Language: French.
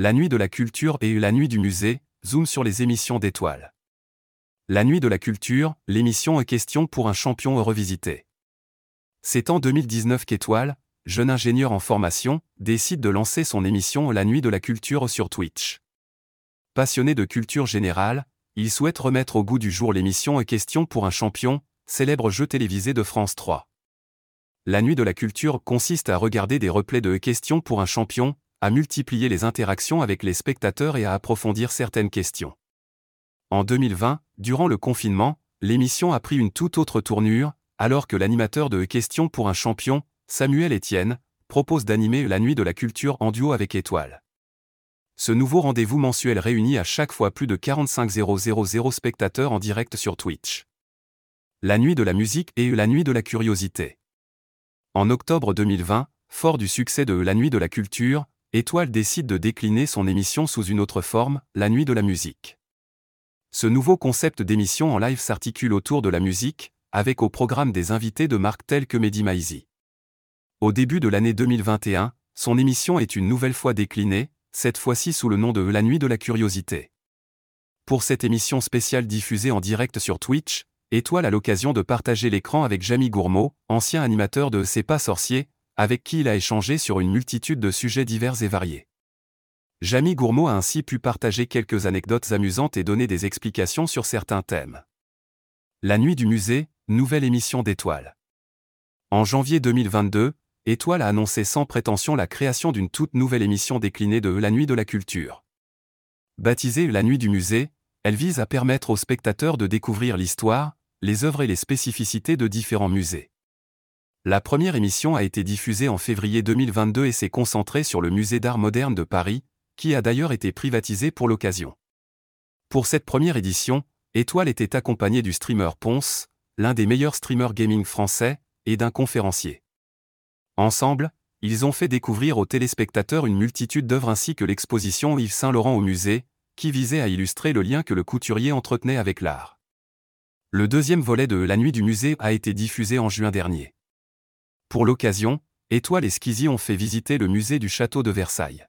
La nuit de la culture et la nuit du musée, zoom sur les émissions d'étoiles. La nuit de la culture, l'émission est question pour un champion revisité. C'est en 2019 qu'Étoile, jeune ingénieur en formation, décide de lancer son émission La nuit de la culture sur Twitch. Passionné de culture générale, il souhaite remettre au goût du jour l'émission Question pour un champion, célèbre jeu télévisé de France 3. La nuit de la culture consiste à regarder des replays de Question pour un champion, à multiplier les interactions avec les spectateurs et à approfondir certaines questions. En 2020, durant le confinement, l'émission a pris une toute autre tournure, alors que l'animateur de Question pour un champion, Samuel Etienne, propose d'animer la nuit de la culture en duo avec Étoile. Ce nouveau rendez-vous mensuel réunit à chaque fois plus de 45 000 spectateurs en direct sur Twitch. La nuit de la musique et la nuit de la curiosité. En octobre 2020, fort du succès de La nuit de la culture, Étoile décide de décliner son émission sous une autre forme, La nuit de la musique. Ce nouveau concept d'émission en live s'articule autour de la musique, avec au programme des invités de marques telles que Mehdi Maizi. Au début de l'année 2021, son émission est une nouvelle fois déclinée, cette fois-ci sous le nom de La Nuit de la Curiosité. Pour cette émission spéciale diffusée en direct sur Twitch, Étoile a l'occasion de partager l'écran avec Jamie Gourmaud, ancien animateur de C'est pas sorcier, avec qui il a échangé sur une multitude de sujets divers et variés. Jamie Gourmaud a ainsi pu partager quelques anecdotes amusantes et donner des explications sur certains thèmes. La nuit du musée, nouvelle émission d'Étoile. En janvier 2022, Étoile a annoncé sans prétention la création d'une toute nouvelle émission déclinée de La Nuit de la Culture. Baptisée La Nuit du Musée, elle vise à permettre aux spectateurs de découvrir l'histoire, les œuvres et les spécificités de différents musées. La première émission a été diffusée en février 2022 et s'est concentrée sur le musée d'art moderne de Paris, qui a d'ailleurs été privatisé pour l'occasion. Pour cette première édition, Étoile était accompagnée du streamer Ponce, l'un des meilleurs streamers gaming français, et d'un conférencier. Ensemble, ils ont fait découvrir aux téléspectateurs une multitude d'œuvres ainsi que l'exposition Yves Saint-Laurent au musée, qui visait à illustrer le lien que le couturier entretenait avec l'art. Le deuxième volet de La nuit du musée a été diffusé en juin dernier. Pour l'occasion, Étoile et Skizzy ont fait visiter le musée du château de Versailles.